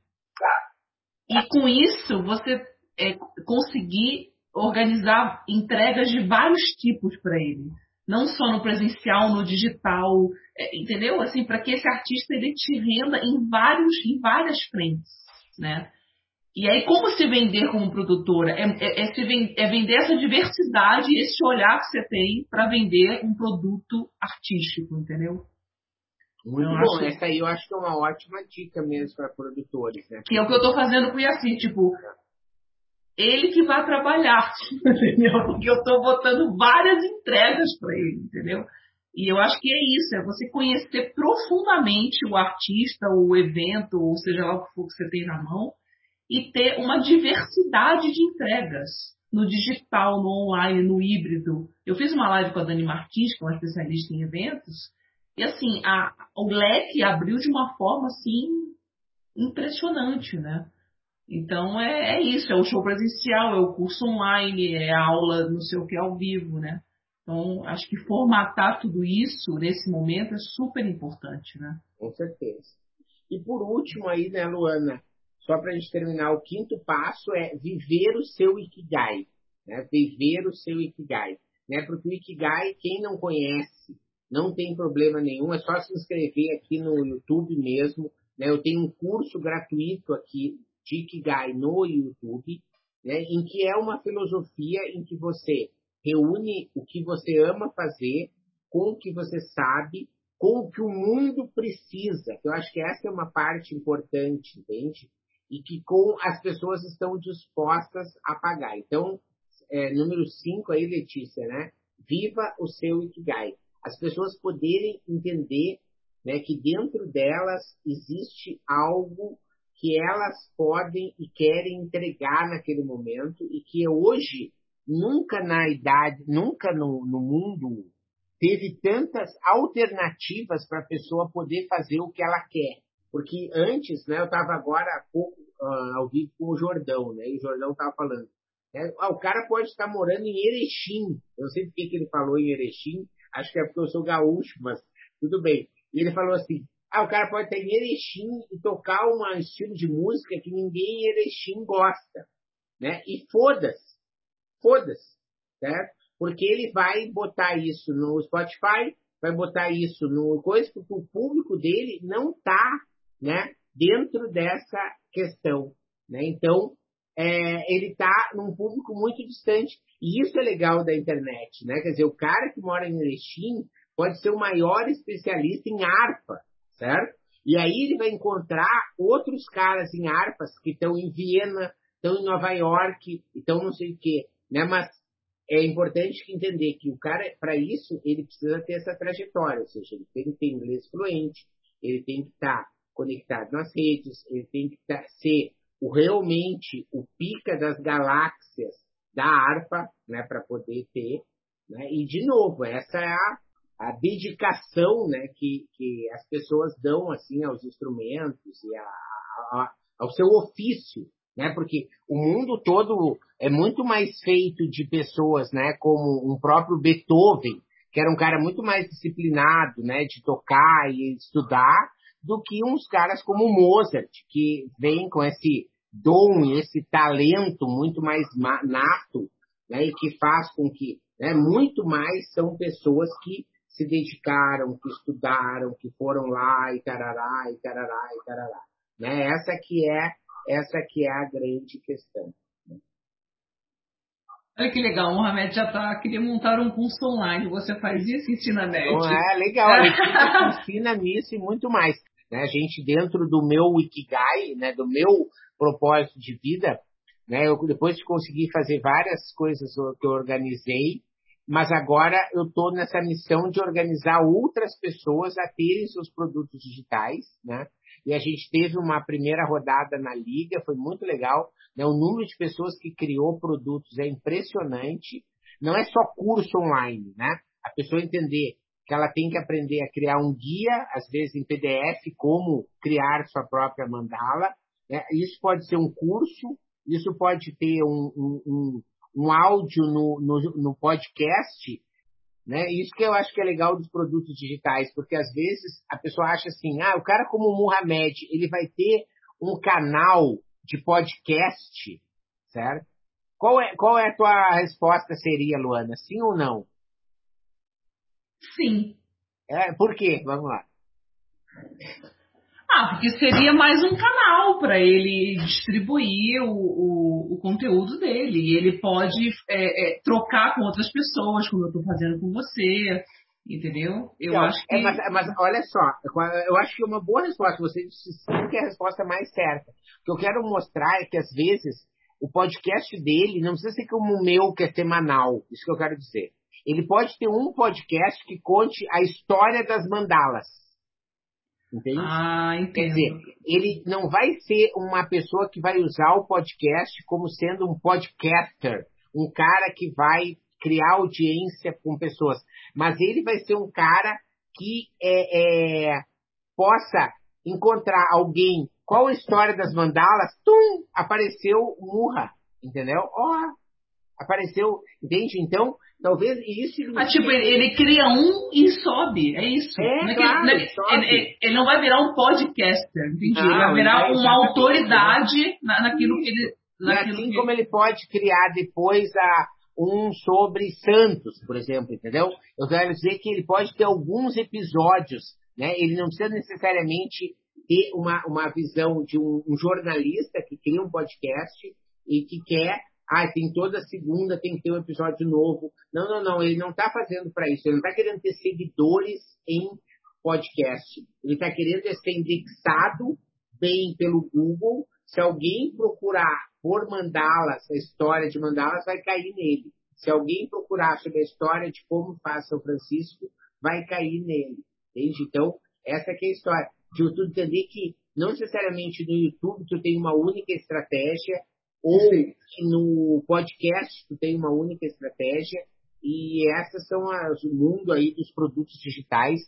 E com isso você é, conseguir organizar entregas de vários tipos para ele. Não só no presencial, no digital, é, entendeu? Assim, para que esse artista ele te renda em vários, em várias frentes, né? E aí, como se vender como produtora? É, é, é, vend, é vender essa diversidade, esse olhar que você tem para vender um produto artístico, entendeu? Muito eu bom, acho... essa aí eu acho que é uma ótima dica mesmo para produtores, né? Que é o que eu estou fazendo com o Yacir, tipo, ele que vai trabalhar, entendeu? Porque eu estou botando várias entregas para ele, entendeu? E eu acho que é isso, é você conhecer profundamente o artista, o evento, ou seja lá o que for que você tem na mão, e ter uma diversidade de entregas no digital, no online, no híbrido. Eu fiz uma live com a Dani Martins, que é uma especialista em eventos, e assim, a, o leque abriu de uma forma assim impressionante, né? Então é, é, isso, é o show presencial, é o curso online, é a aula não sei o que ao vivo, né? Então acho que formatar tudo isso nesse momento é super importante, né? Com certeza. E por último aí, né, Luana, só para a gente terminar, o quinto passo é viver o seu Ikigai. Né? Viver o seu Ikigai. Né? Porque o Ikigai, quem não conhece, não tem problema nenhum, é só se inscrever aqui no YouTube mesmo. Né? Eu tenho um curso gratuito aqui Ikigai no YouTube, né? em que é uma filosofia em que você reúne o que você ama fazer com o que você sabe, com o que o mundo precisa. Eu acho que essa é uma parte importante, entende? e que com as pessoas estão dispostas a pagar. Então, é, número 5 aí, Letícia, né? Viva o seu Ikigai. As pessoas poderem entender né, que dentro delas existe algo que elas podem e querem entregar naquele momento e que hoje, nunca na idade, nunca no, no mundo, teve tantas alternativas para a pessoa poder fazer o que ela quer. Porque antes, né, eu estava agora há pouco uh, ao vivo com o Jordão, né? E o Jordão estava falando. Né, ah, o cara pode estar morando em Erechim. Eu não sei por que ele falou em Erechim. Acho que é porque eu sou gaúcho, mas tudo bem. E ele falou assim: ah, o cara pode estar em Erechim e tocar um estilo de música que ninguém em Erechim gosta. Né? E foda-se. Foda-se. Certo? Porque ele vai botar isso no Spotify, vai botar isso no coisa, porque o público dele não está né, dentro dessa questão. Né? Então, é, ele está num público muito distante. E isso é legal da internet. Né? Quer dizer, o cara que mora em Erechim pode ser o maior especialista em harpa, certo? E aí ele vai encontrar outros caras em harpas que estão em Viena, estão em Nova York, estão não sei o quê. Né? Mas é importante entender que o cara, para isso, ele precisa ter essa trajetória, ou seja, ele tem que ter inglês fluente, ele tem que estar tá conectado nas redes, ele tem que tá, ser o, realmente o pica das galáxias da harpa, né, para poder ter. Né? E, de novo, essa é a, a dedicação né, que, que as pessoas dão assim aos instrumentos e a, a, ao seu ofício. Né? Porque o mundo todo é muito mais feito de pessoas né, como um próprio Beethoven, que era um cara muito mais disciplinado né, de tocar e estudar, do que uns caras como Mozart, que vem com esse dom, esse talento muito mais nato, né, e que faz com que né, muito mais são pessoas que se dedicaram, que estudaram, que foram lá e tarará, e tarará, e tarará. Né? Essa que é essa que é a grande questão. Olha que legal, o Mohamed já tá, queria montar um curso online, você faz isso ensina net. é legal, ensina nisso e muito mais. Né? A gente, dentro do meu Ikigai, né, do meu propósito de vida, né, eu, depois de conseguir fazer várias coisas que eu organizei, mas agora eu estou nessa missão de organizar outras pessoas a terem seus produtos digitais, né? E a gente teve uma primeira rodada na liga, foi muito legal. Né? O número de pessoas que criou produtos é impressionante. Não é só curso online, né? A pessoa entender que ela tem que aprender a criar um guia, às vezes em PDF, como criar sua própria mandala. Né? Isso pode ser um curso, isso pode ter um, um, um, um áudio no, no, no, podcast. Né? Isso que eu acho que é legal dos produtos digitais, porque às vezes a pessoa acha assim, ah, o cara como o Muhammad, ele vai ter um canal de podcast, certo? Qual é, qual é a tua resposta seria, Luana? Sim ou não? Sim. É, por quê? Vamos lá. Ah, porque seria mais um canal para ele distribuir o, o, o, conteúdo dele. E ele pode é, é, trocar com outras pessoas, como eu estou fazendo com você. Entendeu? Eu Não, acho que. é, mas, mas olha só, eu acho que é uma boa resposta. Você disse que é a resposta mais certa. O que eu quero mostrar é que às vezes o podcast dele não precisa ser como o meu, que é semanal. Isso que eu quero dizer. Ele pode ter um podcast que conte a história das mandalas. Entende? Ah, entendo. Quer dizer, ele não vai ser uma pessoa que vai usar o podcast como sendo um podcaster, um cara que vai criar audiência com pessoas, mas ele vai ser um cara que é, é, possa encontrar alguém. Qual a história das mandalas? Tum! Apareceu Murra, entendeu? Ó, oh, apareceu, entende? Então, talvez isso. Ah, tipo, ele, ele, cria um e sobe, é isso. É, não é claro, que, ele, ele, ele, não vai virar um podcaster, entendi? Não, ele vai virar uma autoridade na, naquilo que ele. E Naquilo assim que... como ele pode criar depois a, um sobre Santos, por exemplo, entendeu? Eu quero dizer que ele pode ter alguns episódios, né? Ele não precisa necessariamente ter uma, uma visão de um, um jornalista que cria um podcast e que quer ah, tem toda segunda, tem que ter um episódio novo. Não, não, não, ele não está fazendo para isso. Ele não está querendo ter seguidores em podcast. Ele está querendo ser indexado bem pelo Google. Se alguém procurar por mandalas, a história de mandalas vai cair nele. Se alguém procurar sobre a história de como faz São Francisco, vai cair nele. Entende? Então, essa é a história. De tu entender que não necessariamente no YouTube tu tem uma única estratégia, ou no podcast tu tem uma única estratégia, e essas são as, o mundo aí dos produtos digitais.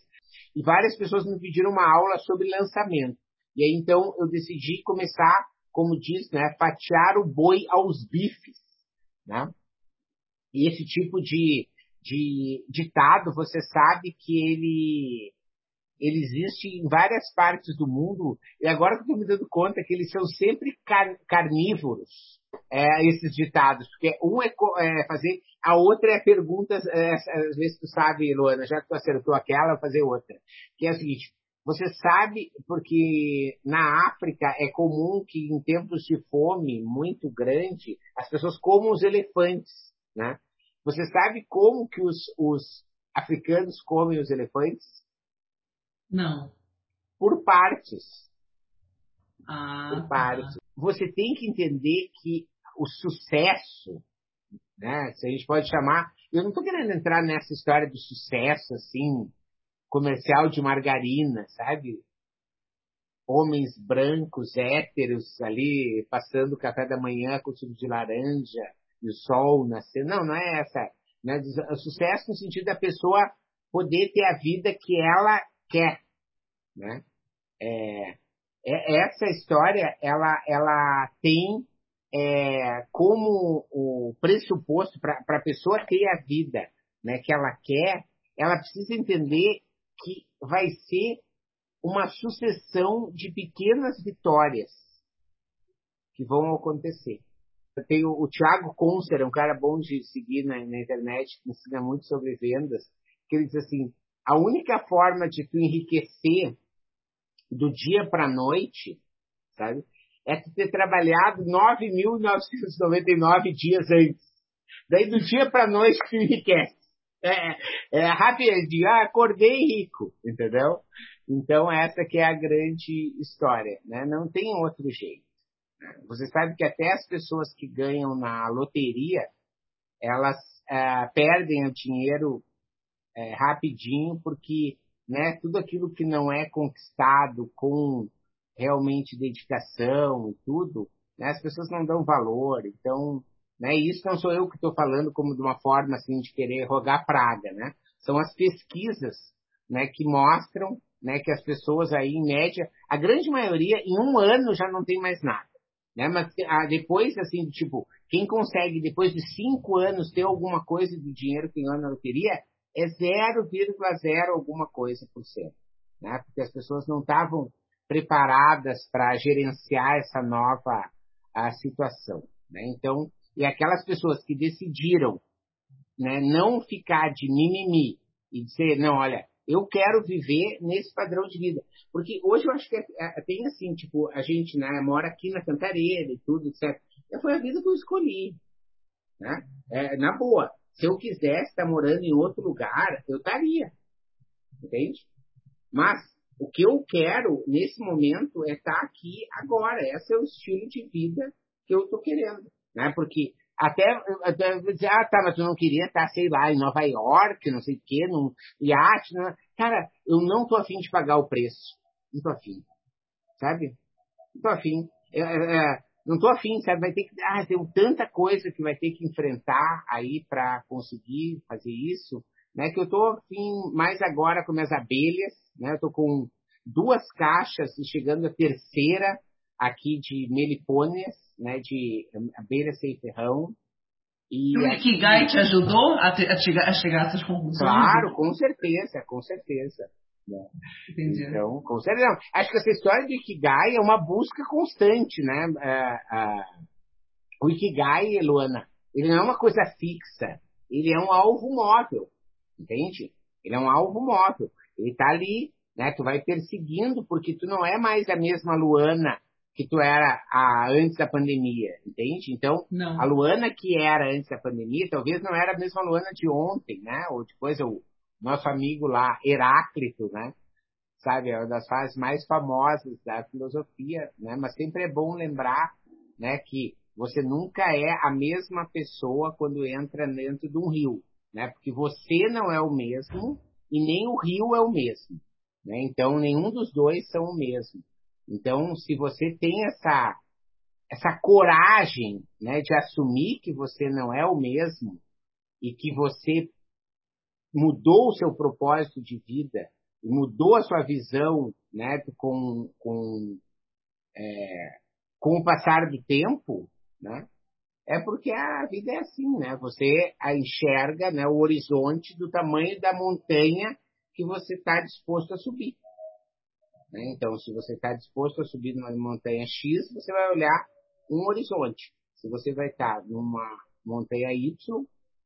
E várias pessoas me pediram uma aula sobre lançamento. E aí então eu decidi começar, como diz, né, fatiar o boi aos bifes, né? E esse tipo de, de ditado, você sabe que ele ele existe em várias partes do mundo, e agora que estou me dando conta que eles são sempre car carnívoros, é, esses ditados, porque um é, é, fazer, a outra é perguntas, é, às vezes tu sabe, Luana, já que tu acertou aquela, vou fazer outra, que é o seguinte, você sabe, porque na África é comum que em tempos de fome muito grande, as pessoas comam os elefantes, né? Você sabe como que os, os africanos comem os elefantes? Não. Por partes. Ah, Por partes. Tá. Você tem que entender que o sucesso, né? Se a gente pode chamar. Eu não estou querendo entrar nessa história do sucesso, assim, comercial de margarina, sabe? Homens brancos, héteros ali, passando o café da manhã com suco de laranja, e o sol nascendo. Não, não é essa. Né? O sucesso no sentido da pessoa poder ter a vida que ela quer, né? É, é, essa história, ela, ela tem é, como o pressuposto para a pessoa ter a vida né, que ela quer, ela precisa entender que vai ser uma sucessão de pequenas vitórias que vão acontecer. Eu tenho o Thiago Concer, um cara bom de seguir na, na internet, que ensina muito sobre vendas, que ele diz assim, a única forma de tu enriquecer do dia para a noite, sabe? É tu ter trabalhado 9.999 dias antes. Daí do dia para a noite tu enriquece. É, é rapidinho, ah, acordei rico, entendeu? Então essa que é a grande história, né? Não tem outro jeito. Você sabe que até as pessoas que ganham na loteria, elas é, perdem o dinheiro é, rapidinho, porque né, tudo aquilo que não é conquistado com realmente dedicação e tudo, né, as pessoas não dão valor. Então, né, isso não sou eu que estou falando como de uma forma assim de querer rogar praga, né? São as pesquisas, né, que mostram, né, que as pessoas aí em média, a grande maioria em um ano já não tem mais nada, né? Mas ah, depois assim, tipo, quem consegue depois de cinco anos ter alguma coisa do dinheiro que ganhou na loteria é 0,0 alguma coisa por cento, né? Porque as pessoas não estavam preparadas para gerenciar essa nova a situação, né? Então, E aquelas pessoas que decidiram né, não ficar de mimimi e dizer, não, olha, eu quero viver nesse padrão de vida. Porque hoje eu acho que é, é, tem assim, tipo, a gente né, mora aqui na Cantareira e tudo, etc. Foi a vida que eu escolhi. Né? É, na boa, se eu quisesse estar morando em outro lugar, eu estaria. Entende? Mas o que eu quero nesse momento é estar aqui agora. Esse é o estilo de vida que eu estou querendo. Né? Porque até, até dizer, ah, tá, mas tu não queria estar, sei lá, em Nova York, não sei o quê, num iate. Não... Cara, eu não tô afim de pagar o preço. Não tô afim. Sabe? Não tô afim. É, é, é não tô afim, sabe? Vai ter que. Ah, tem tanta coisa que vai ter que enfrentar aí para conseguir fazer isso, né? Que eu tô afim mais agora com minhas abelhas, né? Eu tô com duas caixas e chegando a terceira aqui de melipônias, né? De abelha sem ferrão. E o Ikigai te ajudou a, te, a, chegar, a chegar a essas conclusões? Claro, com certeza, com certeza. Né? Entendi. Então, com certeza. Não. Acho que essa história do Ikigai é uma busca constante, né? Uh, uh, o Ikigai, Luana, ele não é uma coisa fixa. Ele é um alvo móvel, entende? Ele é um alvo móvel. Ele está ali, né? Tu vai perseguindo porque tu não é mais a mesma Luana que tu era a, antes da pandemia, entende? Então, não. a Luana que era antes da pandemia, talvez não era a mesma Luana de ontem, né? Ou depois o nosso amigo lá, Heráclito, né? Sabe, é uma das fases mais famosas da filosofia, né? Mas sempre é bom lembrar, né, que você nunca é a mesma pessoa quando entra dentro de um rio, né? Porque você não é o mesmo e nem o rio é o mesmo, né? Então, nenhum dos dois são o mesmo. Então, se você tem essa, essa coragem né, de assumir que você não é o mesmo e que você mudou o seu propósito de vida, mudou a sua visão né, com, com, é, com o passar do tempo, né, é porque a vida é assim, né? Você a enxerga né, o horizonte do tamanho da montanha que você está disposto a subir. Né? Então, se você está disposto a subir numa montanha X, você vai olhar um horizonte. Se você vai estar tá numa montanha Y,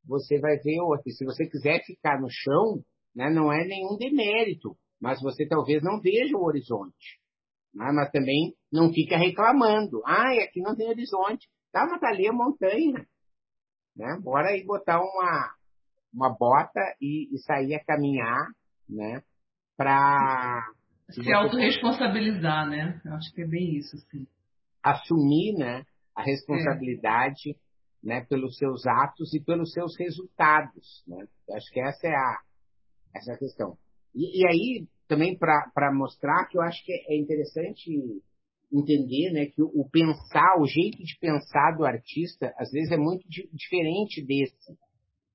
você vai ver outra. E se você quiser ficar no chão, né, não é nenhum demérito, mas você talvez não veja o horizonte. Né? Mas também não fica reclamando. Ah, aqui não tem horizonte. Tá, mas tá ali a montanha. Né? Bora aí botar uma, uma bota e, e sair a caminhar, né? Para se autorresponsabilizar, né? Eu acho que é bem isso, sim. Assumir, né? A responsabilidade, é. Né? Pelos seus atos e pelos seus resultados, né? Acho que essa é a, essa é a questão. E, e aí, também para mostrar que eu acho que é interessante entender, né? Que o, o, pensar, o jeito de pensar do artista, às vezes é muito di diferente desse,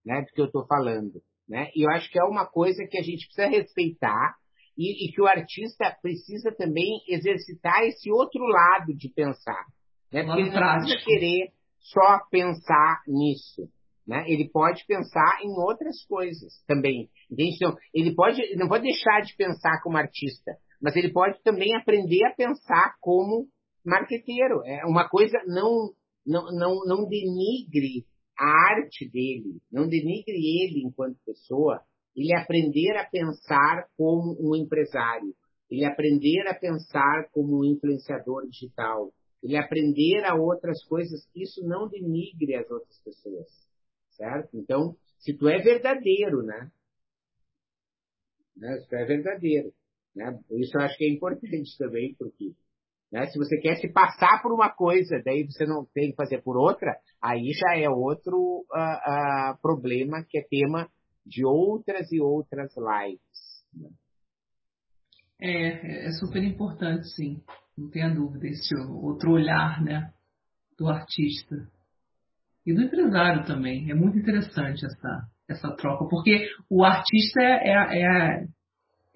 né? Do que eu estou falando, né? E eu acho que é uma coisa que a gente precisa respeitar, e, e, que o artista precisa também exercitar esse outro lado de pensar. Né? Porque ele não precisa querer só pensar nisso. Né? Ele pode pensar em outras coisas também. Então, ele pode, não pode deixar de pensar como artista, mas ele pode também aprender a pensar como marqueteiro. É uma coisa não, não, não, não denigre a arte dele, não denigre ele enquanto pessoa, ele aprender a pensar como um empresário, ele aprender a pensar como um influenciador digital, ele aprender a outras coisas, isso não denigre as outras pessoas, certo? Então, se tu é verdadeiro, né? né? Se tu é verdadeiro, né? Isso eu acho que é importante também, porque né? se você quer se passar por uma coisa, daí você não tem que fazer por outra, aí já é outro uh, uh, problema que é tema de outras e outras lives. Né? É, é super importante, sim. Não tenha dúvida, esse outro olhar né, do artista. E do empresário também. É muito interessante essa, essa troca, porque o artista é, é, é,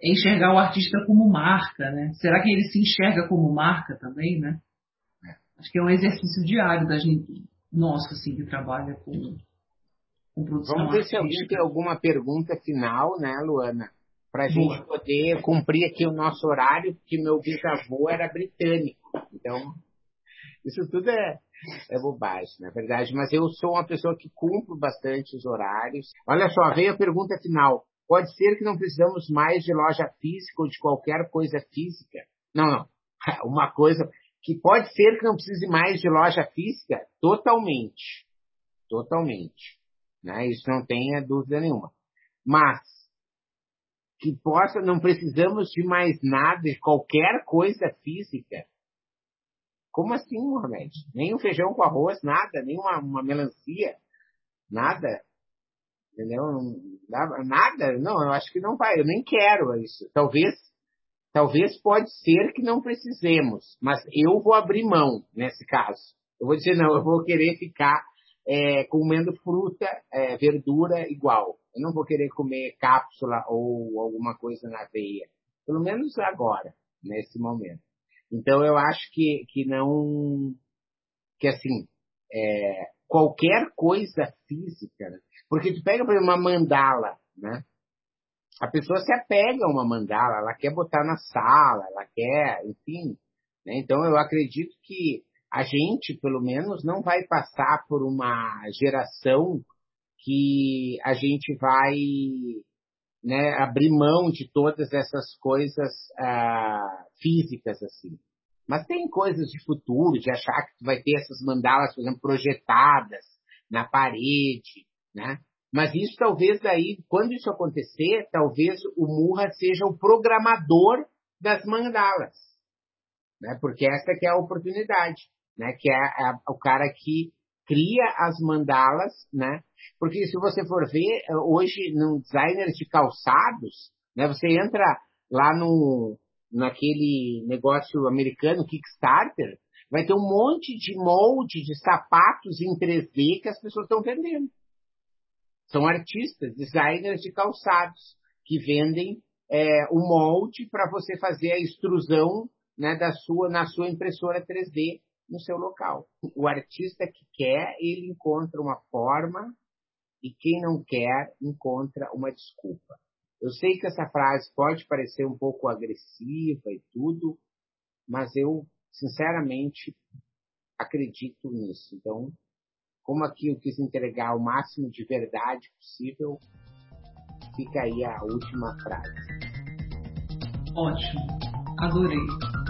é enxergar o artista como marca, né? Será que ele se enxerga como marca também, né? Acho que é um exercício diário da gente, nosso, assim, que trabalha com, Vamos ver se alguém tem alguma pergunta final, né, Luana? Para a gente poder cumprir aqui o nosso horário, porque meu bisavô era britânico. Então. Isso tudo é, é bobagem, na verdade. Mas eu sou uma pessoa que cumpro bastante os horários. Olha só, veio a pergunta final. Pode ser que não precisamos mais de loja física ou de qualquer coisa física? Não, não. Uma coisa que pode ser que não precise mais de loja física, totalmente. Totalmente. Né? Isso não tenha dúvida nenhuma. Mas que possa, não precisamos de mais nada, de qualquer coisa física. Como assim, Mohamed? Nem um feijão com arroz, nada, nem uma, uma melancia, nada. Entendeu? Nada, não, eu acho que não vai, eu nem quero isso. Talvez, talvez pode ser que não precisemos, mas eu vou abrir mão nesse caso. Eu vou dizer, não, eu vou querer ficar é, comendo fruta, é, verdura igual. Eu não vou querer comer cápsula ou alguma coisa na veia. Pelo menos agora, nesse momento. Então eu acho que, que não. Que assim, é, qualquer coisa física, né? porque tu pega, por exemplo, uma mandala, né? A pessoa se apega a uma mandala, ela quer botar na sala, ela quer, enfim. Né? Então eu acredito que a gente, pelo menos, não vai passar por uma geração que a gente vai né, abrir mão de todas essas coisas uh, físicas assim. Mas tem coisas de futuro, de achar que tu vai ter essas mandalas, por exemplo, projetadas na parede, né? Mas isso talvez daí, quando isso acontecer, talvez o Murra seja o programador das mandalas, né? Porque essa que é a oportunidade, né? Que é, é o cara que cria as mandalas, né? Porque se você for ver, hoje, no designers de calçados, né? Você entra lá no, naquele negócio americano, Kickstarter, vai ter um monte de molde de sapatos em 3D que as pessoas estão vendendo. São artistas, designers de calçados, que vendem é, o molde para você fazer a extrusão né, da sua, na sua impressora 3D no seu local. O artista que quer, ele encontra uma forma e quem não quer, encontra uma desculpa. Eu sei que essa frase pode parecer um pouco agressiva e tudo, mas eu, sinceramente, acredito nisso. Então, como aqui eu quis entregar o máximo de verdade possível, fica aí a última frase. Ótimo, adorei.